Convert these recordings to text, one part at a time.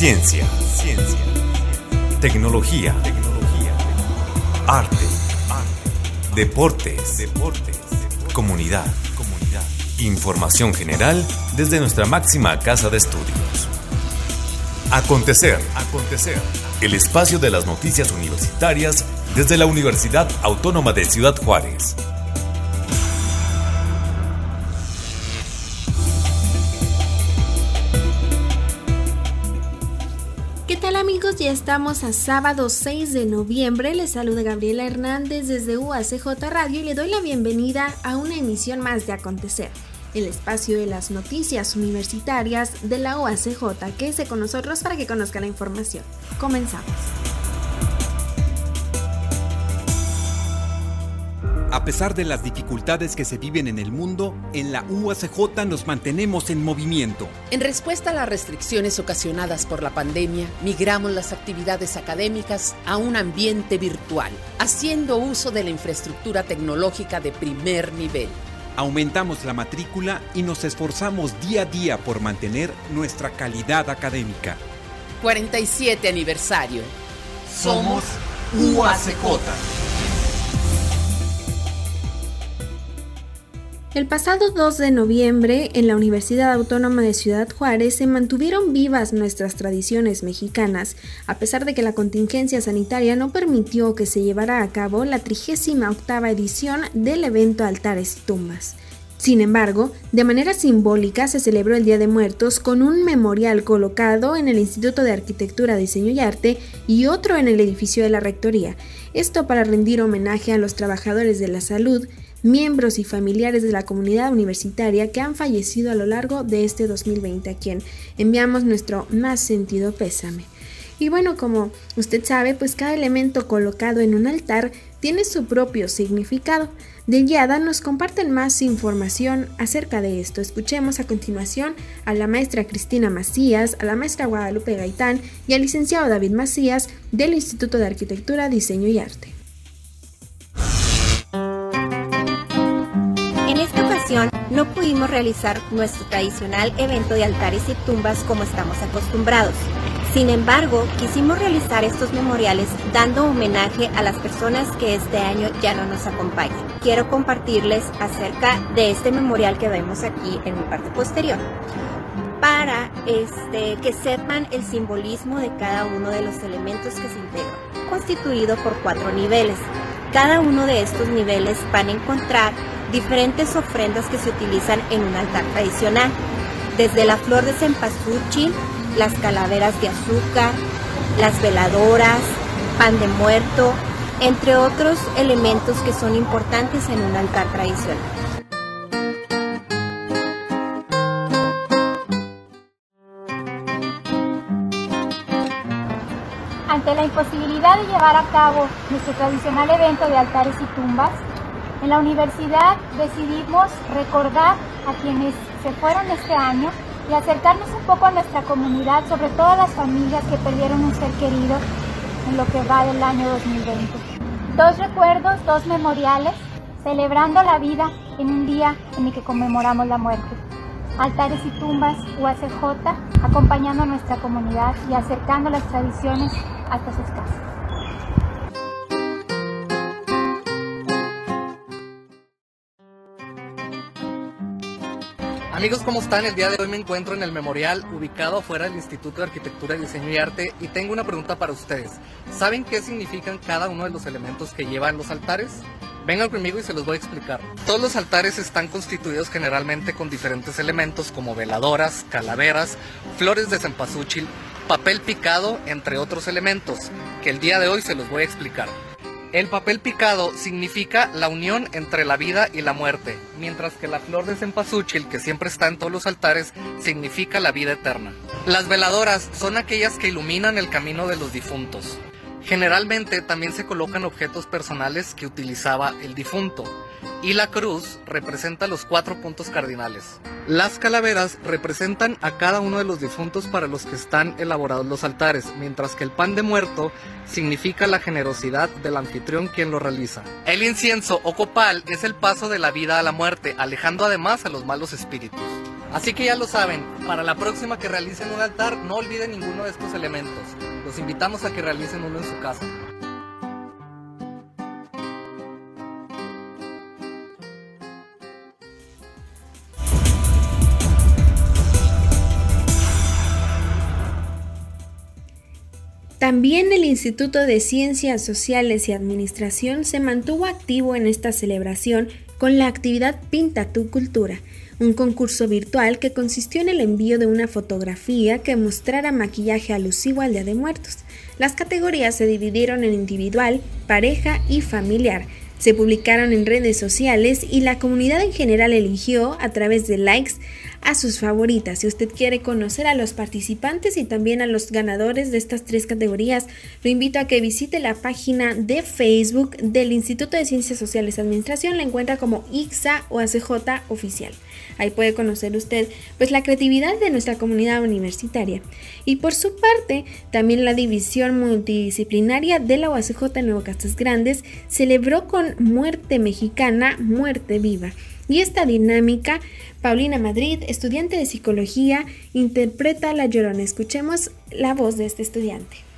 Ciencia. Ciencia. Tecnología. Tecnología. Arte. Arte. Deportes. Deportes. Comunidad. Comunidad. Información general desde nuestra máxima casa de estudios. Acontecer. Acontecer. El espacio de las noticias universitarias desde la Universidad Autónoma de Ciudad Juárez. Ya estamos a sábado 6 de noviembre. Les saluda Gabriela Hernández desde UACJ Radio y le doy la bienvenida a una emisión más de Acontecer, el espacio de las noticias universitarias de la UACJ. Quédese con nosotros para que conozca la información. Comenzamos. A pesar de las dificultades que se viven en el mundo, en la UACJ nos mantenemos en movimiento. En respuesta a las restricciones ocasionadas por la pandemia, migramos las actividades académicas a un ambiente virtual, haciendo uso de la infraestructura tecnológica de primer nivel. Aumentamos la matrícula y nos esforzamos día a día por mantener nuestra calidad académica. 47 aniversario. Somos UACJ. El pasado 2 de noviembre, en la Universidad Autónoma de Ciudad Juárez se mantuvieron vivas nuestras tradiciones mexicanas, a pesar de que la contingencia sanitaria no permitió que se llevara a cabo la 38 edición del evento Altares y Tumbas. Sin embargo, de manera simbólica se celebró el Día de Muertos con un memorial colocado en el Instituto de Arquitectura, Diseño y Arte y otro en el edificio de la Rectoría, esto para rendir homenaje a los trabajadores de la salud, miembros y familiares de la comunidad universitaria que han fallecido a lo largo de este 2020, a quien enviamos nuestro más sentido pésame. Y bueno, como usted sabe, pues cada elemento colocado en un altar tiene su propio significado. De Yada nos comparten más información acerca de esto. Escuchemos a continuación a la maestra Cristina Macías, a la maestra Guadalupe Gaitán y al licenciado David Macías del Instituto de Arquitectura, Diseño y Arte. No pudimos realizar nuestro tradicional evento de altares y tumbas como estamos acostumbrados. Sin embargo, quisimos realizar estos memoriales dando homenaje a las personas que este año ya no nos acompañan. Quiero compartirles acerca de este memorial que vemos aquí en mi parte posterior para este, que sepan el simbolismo de cada uno de los elementos que se integran, constituido por cuatro niveles. Cada uno de estos niveles van a encontrar diferentes ofrendas que se utilizan en un altar tradicional, desde la flor de cempasúchil, las calaveras de azúcar, las veladoras, pan de muerto, entre otros elementos que son importantes en un altar tradicional. Ante la imposibilidad de llevar a cabo nuestro tradicional evento de altares y tumbas, en la universidad decidimos recordar a quienes se fueron este año y acercarnos un poco a nuestra comunidad, sobre todo a las familias que perdieron un ser querido en lo que va del año 2020. Dos recuerdos, dos memoriales, celebrando la vida en un día en el que conmemoramos la muerte. Altares y tumbas UACJ, acompañando a nuestra comunidad y acercando las tradiciones hasta sus casas. Amigos, ¿cómo están? El día de hoy me encuentro en el memorial ubicado afuera del Instituto de Arquitectura, Diseño y Arte y tengo una pregunta para ustedes. ¿Saben qué significan cada uno de los elementos que llevan los altares? Vengan conmigo y se los voy a explicar. Todos los altares están constituidos generalmente con diferentes elementos como veladoras, calaveras, flores de cempasúchil, papel picado, entre otros elementos, que el día de hoy se los voy a explicar. El papel picado significa la unión entre la vida y la muerte, mientras que la flor de cempasúchil, que siempre está en todos los altares, significa la vida eterna. Las veladoras son aquellas que iluminan el camino de los difuntos. Generalmente también se colocan objetos personales que utilizaba el difunto, y la cruz representa los cuatro puntos cardinales. Las calaveras representan a cada uno de los difuntos para los que están elaborados los altares, mientras que el pan de muerto significa la generosidad del anfitrión quien lo realiza. El incienso o copal es el paso de la vida a la muerte, alejando además a los malos espíritus. Así que ya lo saben, para la próxima que realicen un altar, no olviden ninguno de estos elementos. Los invitamos a que realicen uno en su casa. También el Instituto de Ciencias Sociales y Administración se mantuvo activo en esta celebración con la actividad Pinta tu Cultura, un concurso virtual que consistió en el envío de una fotografía que mostrara maquillaje alusivo al Día de Muertos. Las categorías se dividieron en individual, pareja y familiar. Se publicaron en redes sociales y la comunidad en general eligió, a través de likes, a sus favoritas. Si usted quiere conocer a los participantes y también a los ganadores de estas tres categorías, lo invito a que visite la página de Facebook del Instituto de Ciencias Sociales Administración. La encuentra como IXA o ACJ Oficial. Ahí puede conocer usted pues la creatividad de nuestra comunidad universitaria. Y por su parte, también la división multidisciplinaria de la UACJ Nuevo Castas Grandes celebró con Muerte Mexicana, Muerte Viva. Y esta dinámica Paulina Madrid, estudiante de psicología, interpreta La Llorona. Escuchemos la voz de este estudiante.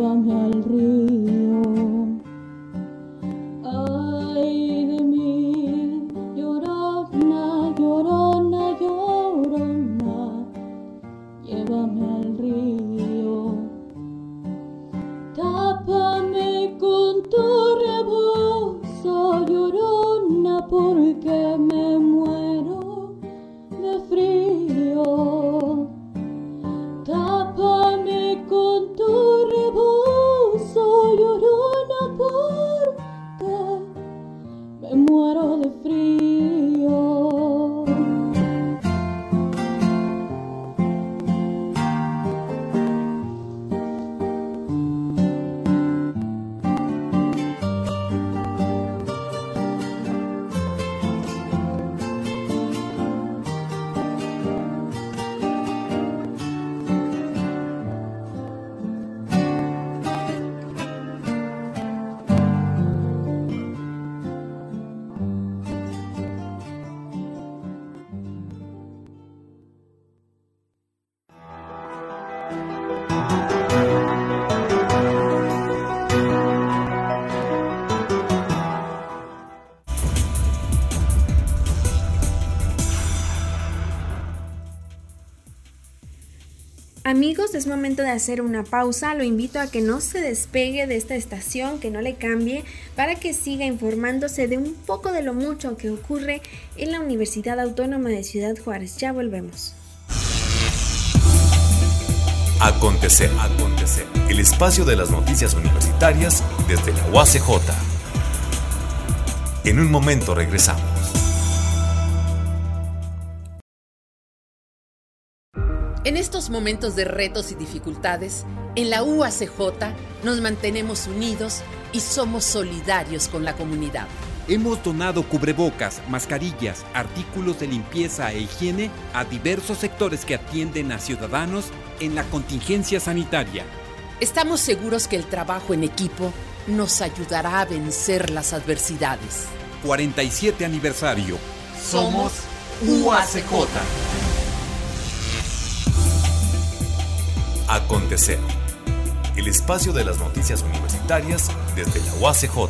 alaban al rey. Amigos, es momento de hacer una pausa. Lo invito a que no se despegue de esta estación, que no le cambie, para que siga informándose de un poco de lo mucho que ocurre en la Universidad Autónoma de Ciudad Juárez. Ya volvemos. Acontecer, acontecer. El espacio de las noticias universitarias desde la UACJ. En un momento regresamos. Estos momentos de retos y dificultades, en la UACJ nos mantenemos unidos y somos solidarios con la comunidad. Hemos donado cubrebocas, mascarillas, artículos de limpieza e higiene a diversos sectores que atienden a ciudadanos en la contingencia sanitaria. Estamos seguros que el trabajo en equipo nos ayudará a vencer las adversidades. 47 aniversario. Somos UACJ. Acontecer. El espacio de las noticias universitarias desde la UACJ.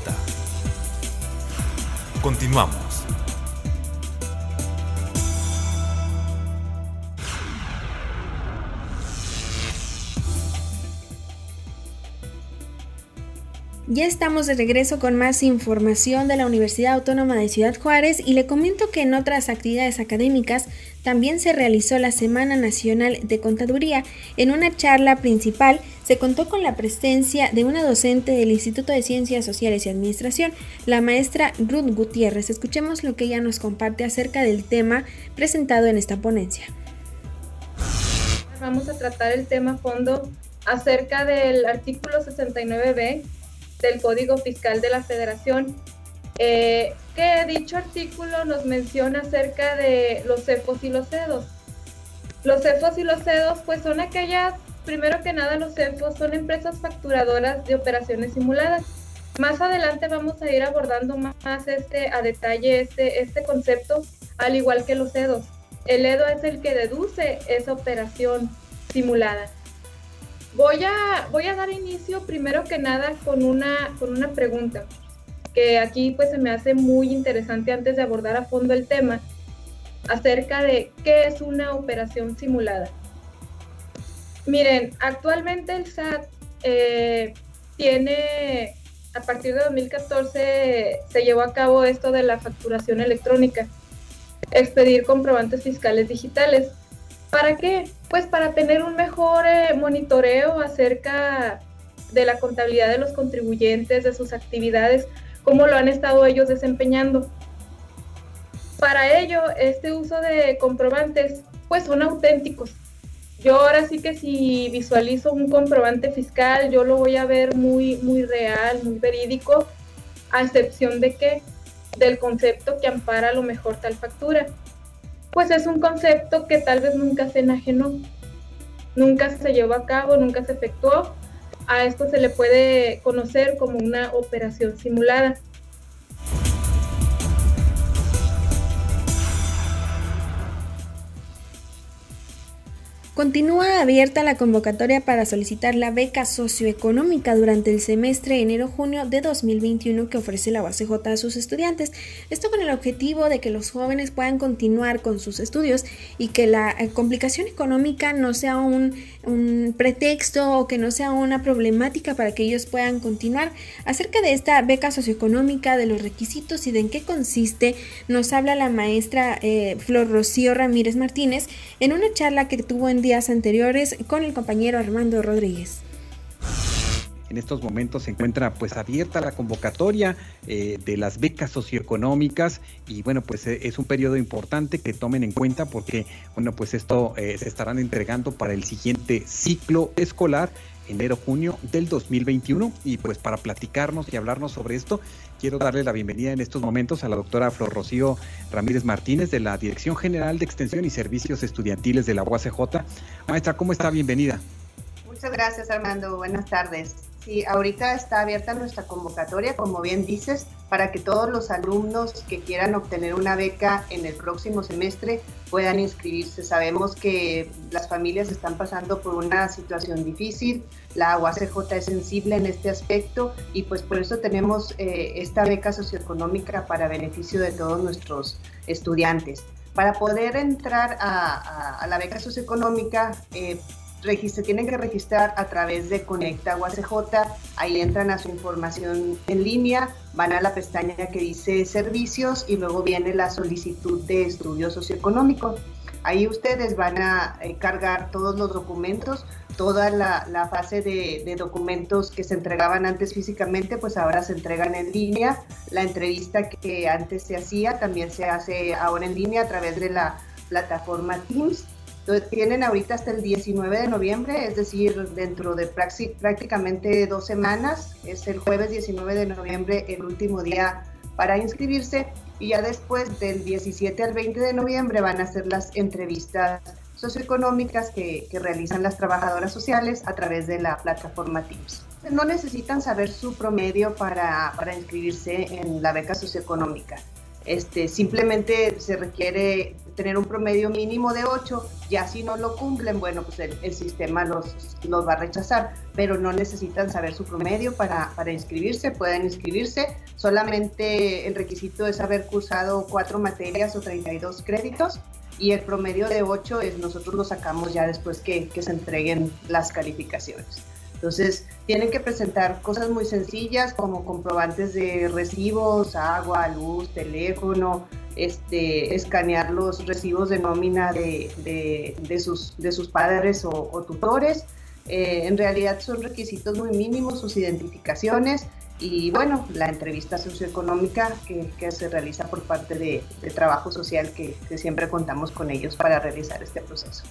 Continuamos. Ya estamos de regreso con más información de la Universidad Autónoma de Ciudad Juárez y le comento que en otras actividades académicas también se realizó la Semana Nacional de Contaduría. En una charla principal se contó con la presencia de una docente del Instituto de Ciencias Sociales y Administración, la maestra Ruth Gutiérrez. Escuchemos lo que ella nos comparte acerca del tema presentado en esta ponencia. Vamos a tratar el tema a fondo acerca del artículo 69b del Código Fiscal de la Federación, eh, que dicho artículo nos menciona acerca de los cefos y los cedos. Los cefos y los cedos, pues son aquellas, primero que nada, los cefos son empresas facturadoras de operaciones simuladas. Más adelante vamos a ir abordando más este, a detalle este, este concepto, al igual que los cedos. El EDO es el que deduce esa operación simulada. Voy a, voy a dar inicio primero que nada con una, con una pregunta que aquí pues se me hace muy interesante antes de abordar a fondo el tema acerca de qué es una operación simulada. Miren, actualmente el SAT eh, tiene, a partir de 2014 se llevó a cabo esto de la facturación electrónica, expedir comprobantes fiscales digitales. ¿Para qué? Pues para tener un mejor eh, monitoreo acerca de la contabilidad de los contribuyentes, de sus actividades, cómo lo han estado ellos desempeñando. Para ello, este uso de comprobantes, pues son auténticos. Yo ahora sí que si visualizo un comprobante fiscal, yo lo voy a ver muy, muy real, muy verídico, a excepción de que del concepto que ampara a lo mejor tal factura pues es un concepto que tal vez nunca se enajenó, nunca se llevó a cabo, nunca se efectuó, A esto se le puede conocer como una operación simulada. Continúa abierta la convocatoria para solicitar la beca socioeconómica durante el semestre enero-junio de 2021 que ofrece la UACJ a sus estudiantes. Esto con el objetivo de que los jóvenes puedan continuar con sus estudios y que la eh, complicación económica no sea un, un pretexto o que no sea una problemática para que ellos puedan continuar. Acerca de esta beca socioeconómica, de los requisitos y de en qué consiste, nos habla la maestra eh, Flor Rocío Ramírez Martínez en una charla que tuvo en anteriores con el compañero Armando Rodríguez. En estos momentos se encuentra pues abierta la convocatoria eh, de las becas socioeconómicas y bueno pues eh, es un periodo importante que tomen en cuenta porque bueno pues esto eh, se estarán entregando para el siguiente ciclo escolar enero-junio del 2021 y pues para platicarnos y hablarnos sobre esto quiero darle la bienvenida en estos momentos a la doctora Flor Rocío Ramírez Martínez de la Dirección General de Extensión y Servicios Estudiantiles de la UACJ. Maestra, ¿cómo está? Bienvenida. Muchas gracias Armando, buenas tardes. Sí, ahorita está abierta nuestra convocatoria, como bien dices, para que todos los alumnos que quieran obtener una beca en el próximo semestre puedan inscribirse. Sabemos que las familias están pasando por una situación difícil, la UACJ es sensible en este aspecto y pues por eso tenemos eh, esta beca socioeconómica para beneficio de todos nuestros estudiantes. Para poder entrar a, la beca socioeconómica, eh, se tienen que registrar a través de Conecta UACJ, ahí entran a su información en línea, van a la pestaña que dice servicios y luego viene la solicitud de estudio socioeconómico. Ahí ustedes van a eh, cargar todos los documentos, toda la, fase de, de, documentos que se entregaban antes físicamente, pues ahora se entregan en línea. La entrevista que antes se hacía también se hace ahora en línea a través de la plataforma Teams tienen ahorita hasta el 19 de noviembre, es decir, dentro de prácticamente dos semanas. Es el jueves 19 de noviembre el último día para inscribirse y ya después del 17 al 20 de noviembre van a ser las entrevistas socioeconómicas que, que realizan las trabajadoras sociales a través de la plataforma Teams. No necesitan saber su promedio para, para inscribirse en la beca socioeconómica. Este, simplemente se requiere tener un promedio mínimo de 8, ya si no lo cumplen, bueno, pues el, sistema los, los, va a rechazar, pero no necesitan saber su promedio para, para, inscribirse, pueden inscribirse, solamente el requisito es haber cursado cuatro materias o 32 créditos y el promedio de 8 es nosotros lo sacamos ya después que, que se entreguen las calificaciones. Entonces, tienen que presentar cosas muy sencillas como comprobantes de recibos, agua, luz, teléfono, este, escanear los recibos de nómina de, de, sus, de sus padres o, tutores. Eh, en realidad son requisitos muy mínimos, sus identificaciones y bueno, la entrevista socioeconómica que, que se realiza por parte de, trabajo social que, que siempre contamos con ellos para realizar este proceso.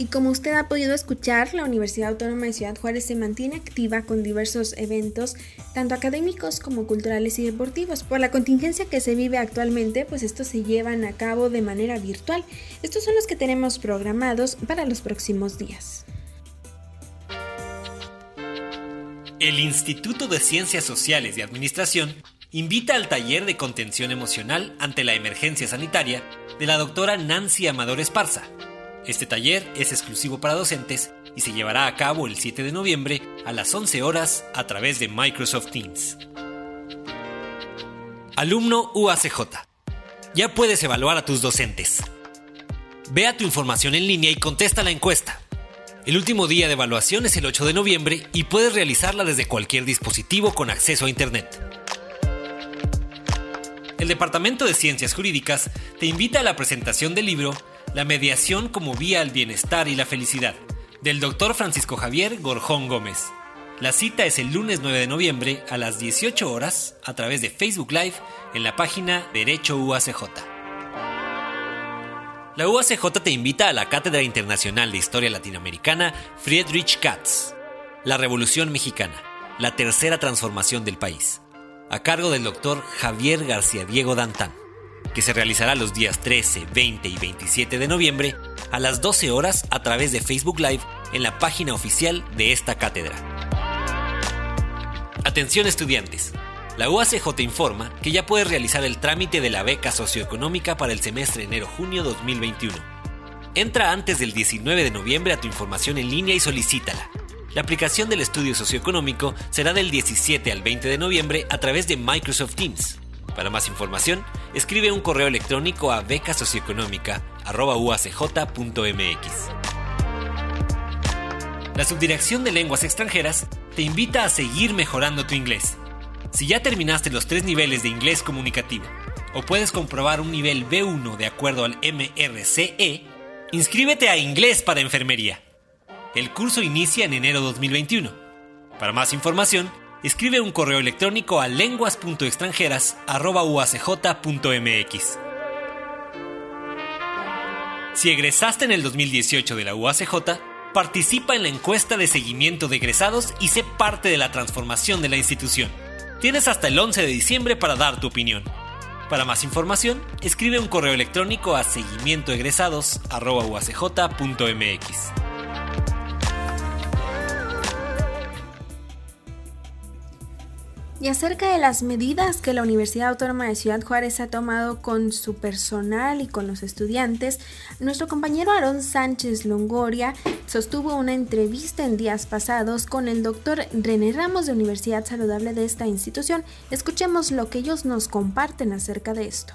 Y como usted ha podido escuchar, la Universidad Autónoma de Ciudad Juárez se mantiene activa con diversos eventos, tanto académicos como culturales y deportivos. Por la contingencia que se vive actualmente, pues estos se llevan a cabo de manera virtual. Estos son los que tenemos programados para los próximos días. El Instituto de Ciencias Sociales y Administración invita al taller de contención emocional ante la emergencia sanitaria de la doctora Nancy Amador Esparza este taller es exclusivo para docentes y se llevará a cabo el 7 de noviembre a las 11 horas a través de Microsoft Teams. Alumno UACJ. Ya puedes evaluar a tus docentes. Vea tu información en línea y contesta la encuesta. El último día de evaluación es el 8 de noviembre y puedes realizarla desde cualquier dispositivo con acceso a Internet. El Departamento de Ciencias Jurídicas te invita a la presentación del libro la mediación como vía al bienestar y la felicidad, del doctor Francisco Javier Gorjón Gómez. La cita es el lunes 9 de noviembre a las 18 horas a través de Facebook Live en la página Derecho UACJ. La UACJ te invita a la Cátedra Internacional de Historia Latinoamericana Friedrich Katz, La Revolución Mexicana, la tercera transformación del país, a cargo del doctor Javier García Diego Dantán. Que se realizará los días 13, 20 y 27 de noviembre a las 12 horas a través de Facebook Live en la página oficial de esta cátedra. Atención estudiantes. La UACJ informa que ya puedes realizar el trámite de la beca socioeconómica para el semestre enero-junio 2021. Entra antes del 19 de noviembre a tu información en línea y solicítala. La aplicación del estudio socioeconómico será del 17 al 20 de noviembre a través de Microsoft Teams. Para más información, escribe un correo electrónico a becasocioeconómica.uacj.mx. La Subdirección de Lenguas Extranjeras te invita a seguir mejorando tu inglés. Si ya terminaste los tres niveles de inglés comunicativo o puedes comprobar un nivel B1 de acuerdo al MRCE, inscríbete a Inglés para Enfermería. El curso inicia en enero 2021. Para más información, escribe un correo electrónico a lenguas.extranjeras.uacj.mx. Si egresaste en el 2018 de la UACJ, participa en la encuesta de seguimiento de egresados y sé parte de la transformación de la institución. Tienes hasta el 11 de diciembre para dar tu opinión. Para más información, escribe un correo electrónico a seguimientoegresados.uacj.mx. Y acerca de las medidas que la Universidad Autónoma de Ciudad Juárez ha tomado con su personal y con los estudiantes, nuestro compañero Aarón Sánchez Longoria sostuvo una entrevista en días pasados con el doctor René Ramos de Universidad Saludable de esta institución. Escuchemos lo que ellos nos comparten acerca de esto.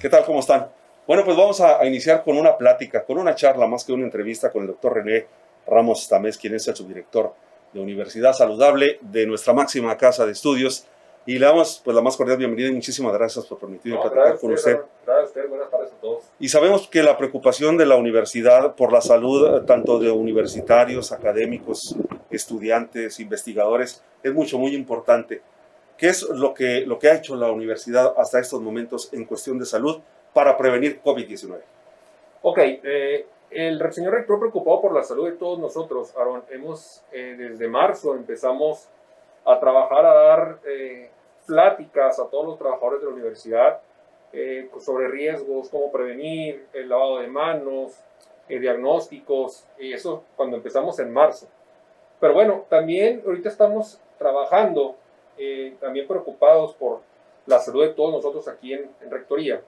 ¿Qué tal? ¿Cómo están? Bueno, pues vamos a, iniciar con una plática, con una charla más que una entrevista con el doctor René Ramos Tamés, quien es el subdirector de Universidad Saludable de nuestra máxima casa de estudios. Y le damos pues la más cordial bienvenida y muchísimas gracias por permitirme platicar con usted. Gracias a usted, buenas tardes a todos. Y sabemos que la preocupación de la universidad por la salud, tanto de universitarios, académicos, estudiantes, investigadores, es mucho, muy importante. ¿Qué es lo que, lo que ha hecho la universidad hasta estos momentos en cuestión de salud para prevenir COVID-19? Ok, eh, el señor rector preocupado por la salud de todos nosotros, Aaron, hemos eh, desde marzo empezamos a trabajar, a dar eh, pláticas a todos los trabajadores de la universidad eh, sobre riesgos, cómo prevenir, el lavado de manos, diagnósticos, y eso cuando empezamos en marzo. Pero bueno, también ahorita estamos trabajando, también preocupados por la salud de todos nosotros aquí en, Rectoría.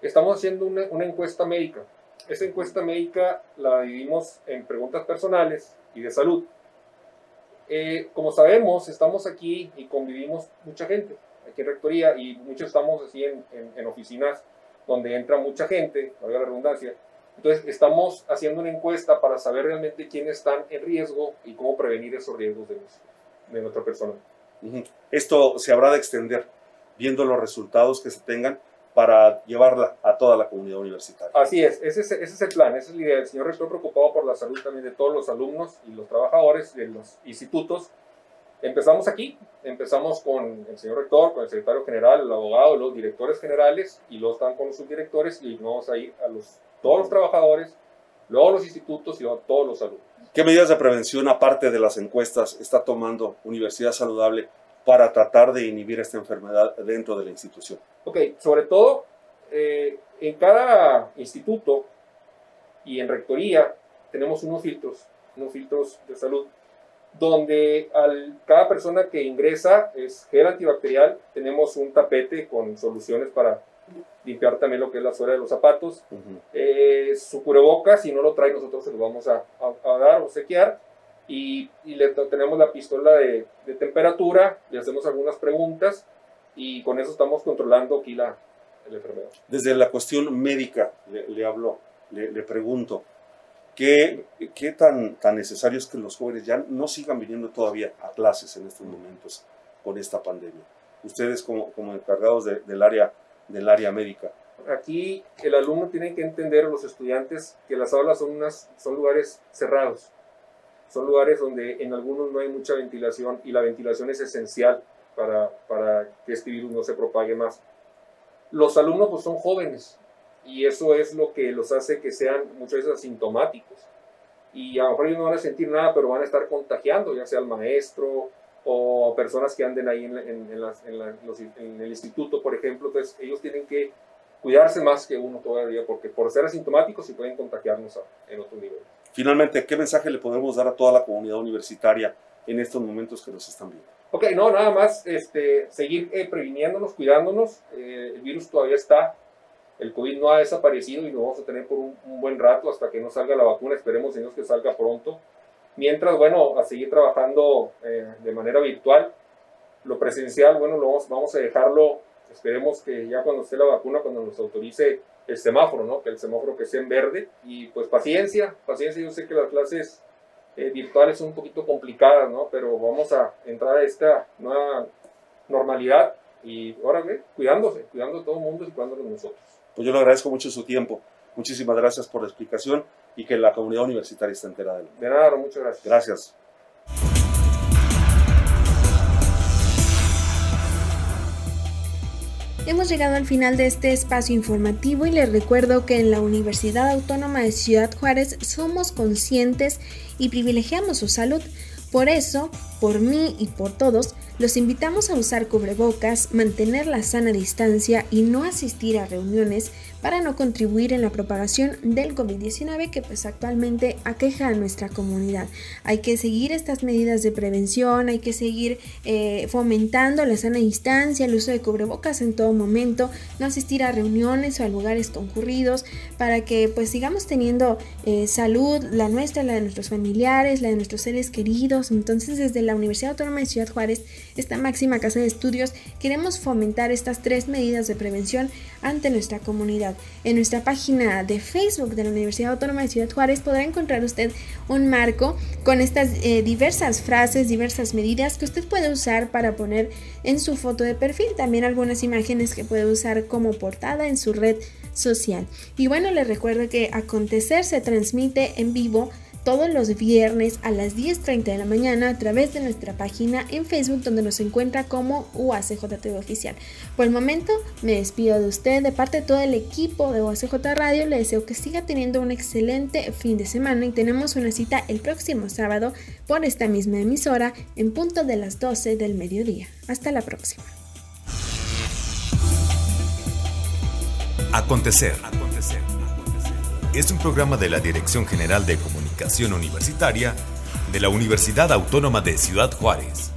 Estamos haciendo una, una encuesta médica esta encuesta médica la dividimos en preguntas personales y de salud. Eh, como sabemos, estamos aquí y convivimos mucha gente aquí en Rectoría y muchos estamos así en, oficinas donde entra mucha gente, valga la redundancia. Entonces, estamos haciendo una encuesta para saber realmente quiénes están en riesgo y cómo prevenir esos riesgos de, de nuestra persona. Esto se habrá de extender viendo los resultados que se tengan para llevarla a toda la comunidad universitaria. Así es, ese es, el plan, esa es la idea. El señor rector preocupado por la salud también de todos los alumnos y los trabajadores de los institutos. Empezamos aquí, empezamos con el señor rector, con el secretario general, el abogado, los directores generales y luego están con los subdirectores y vamos a ir a los, todos los trabajadores, luego los institutos y luego todos los alumnos. ¿Qué medidas de prevención, aparte de las encuestas, está tomando Universidad Saludable para tratar de inhibir esta enfermedad dentro de la institución? Ok, sobre todo eh, en cada instituto y en rectoría tenemos unos filtros, unos filtros de salud, donde al, cada persona que ingresa es gel antibacterial, tenemos un tapete con soluciones para limpiar también lo que es la suela de los zapatos, eh, su cubrebocas, si no lo trae nosotros se lo vamos a, a dar o sequear, y, le tenemos la pistola de, temperatura, le hacemos algunas preguntas y con eso estamos controlando aquí la, enfermedad. Desde la cuestión médica le, hablo, le, pregunto, ¿qué, qué tan, tan necesario es que los jóvenes ya no sigan viniendo todavía a clases en estos momentos con esta pandemia? Ustedes como, como encargados del, área, del área médica. Aquí el alumno tiene que entender, los estudiantes, que las aulas son, unas, son lugares cerrados son lugares donde en algunos no hay mucha ventilación y la ventilación es esencial para, para que este virus no se propague más. Los alumnos pues son jóvenes y eso es lo que los hace que sean muchas veces asintomáticos. Y a lo mejor ellos no van a sentir nada, pero van a estar contagiando, ya sea al maestro, o personas que anden ahí en, el instituto, por ejemplo. Entonces, ellos tienen que cuidarse más que uno todavía, porque por ser asintomáticos sí pueden contagiarnos en otro nivel. Finalmente, ¿qué mensaje le podemos dar a toda la comunidad universitaria en estos momentos que nos están viendo? Ok, no, nada más este, seguir eh, previniéndonos, cuidándonos. Eh, el virus todavía está, el COVID no ha desaparecido y lo vamos a tener por un, buen rato hasta que no salga la vacuna. Esperemos Dios que salga pronto. Mientras, bueno, a seguir trabajando eh, de manera virtual. Lo presencial, bueno, lo vamos, vamos a dejarlo, esperemos que ya cuando esté la vacuna, cuando nos autorice el semáforo, ¿no? Que el semáforo que sea en verde. Y pues paciencia, paciencia. Yo sé que las clases eh, virtuales son un poquito complicadas, ¿no? Pero vamos a entrar a esta nueva normalidad y ahora cuidándose, cuidando a todo el mundo y cuidándonos nosotros. Pues yo le agradezco mucho su tiempo. Muchísimas gracias por la explicación y que la comunidad universitaria esté enterada de De nada, muchas gracias. Gracias. Hemos llegado al final de este espacio informativo y les recuerdo que en la Universidad Autónoma de Ciudad Juárez somos conscientes y privilegiamos su salud. Por eso, por mí y por todos, los invitamos a usar cubrebocas, mantener la sana distancia y no asistir a reuniones para no contribuir en la propagación del COVID-19 que pues actualmente aqueja a nuestra comunidad. Hay que seguir estas medidas de prevención, hay que seguir eh, fomentando la sana distancia, el uso de cubrebocas en todo momento, no asistir a reuniones o a lugares concurridos para que pues sigamos teniendo eh, salud, la nuestra, la de nuestros familiares, la de nuestros seres queridos. Entonces desde la Universidad Autónoma de Ciudad Juárez, esta máxima casa de estudios, queremos fomentar estas tres medidas de prevención ante nuestra comunidad. En nuestra página de Facebook de la Universidad Autónoma de Ciudad Juárez podrá encontrar usted un marco con estas eh, diversas frases, diversas medidas que usted puede usar para poner en su foto de perfil. También algunas imágenes que puede usar como portada en su red social. Y bueno, les recuerdo que Acontecer se transmite en vivo todos los viernes a las 10.30 de la mañana a través de nuestra página en Facebook donde nos encuentra como UACJTV Oficial. Por el momento me despido de usted, de parte de todo el equipo de UACJ Radio, le deseo que siga teniendo un excelente fin de semana y tenemos una cita el próximo sábado por esta misma emisora en punto de las 12 del mediodía. Hasta la próxima. Acontecer. Acontecer. Es un programa de la Dirección General de Comunicación Universitaria de la Universidad Autónoma de Ciudad Juárez.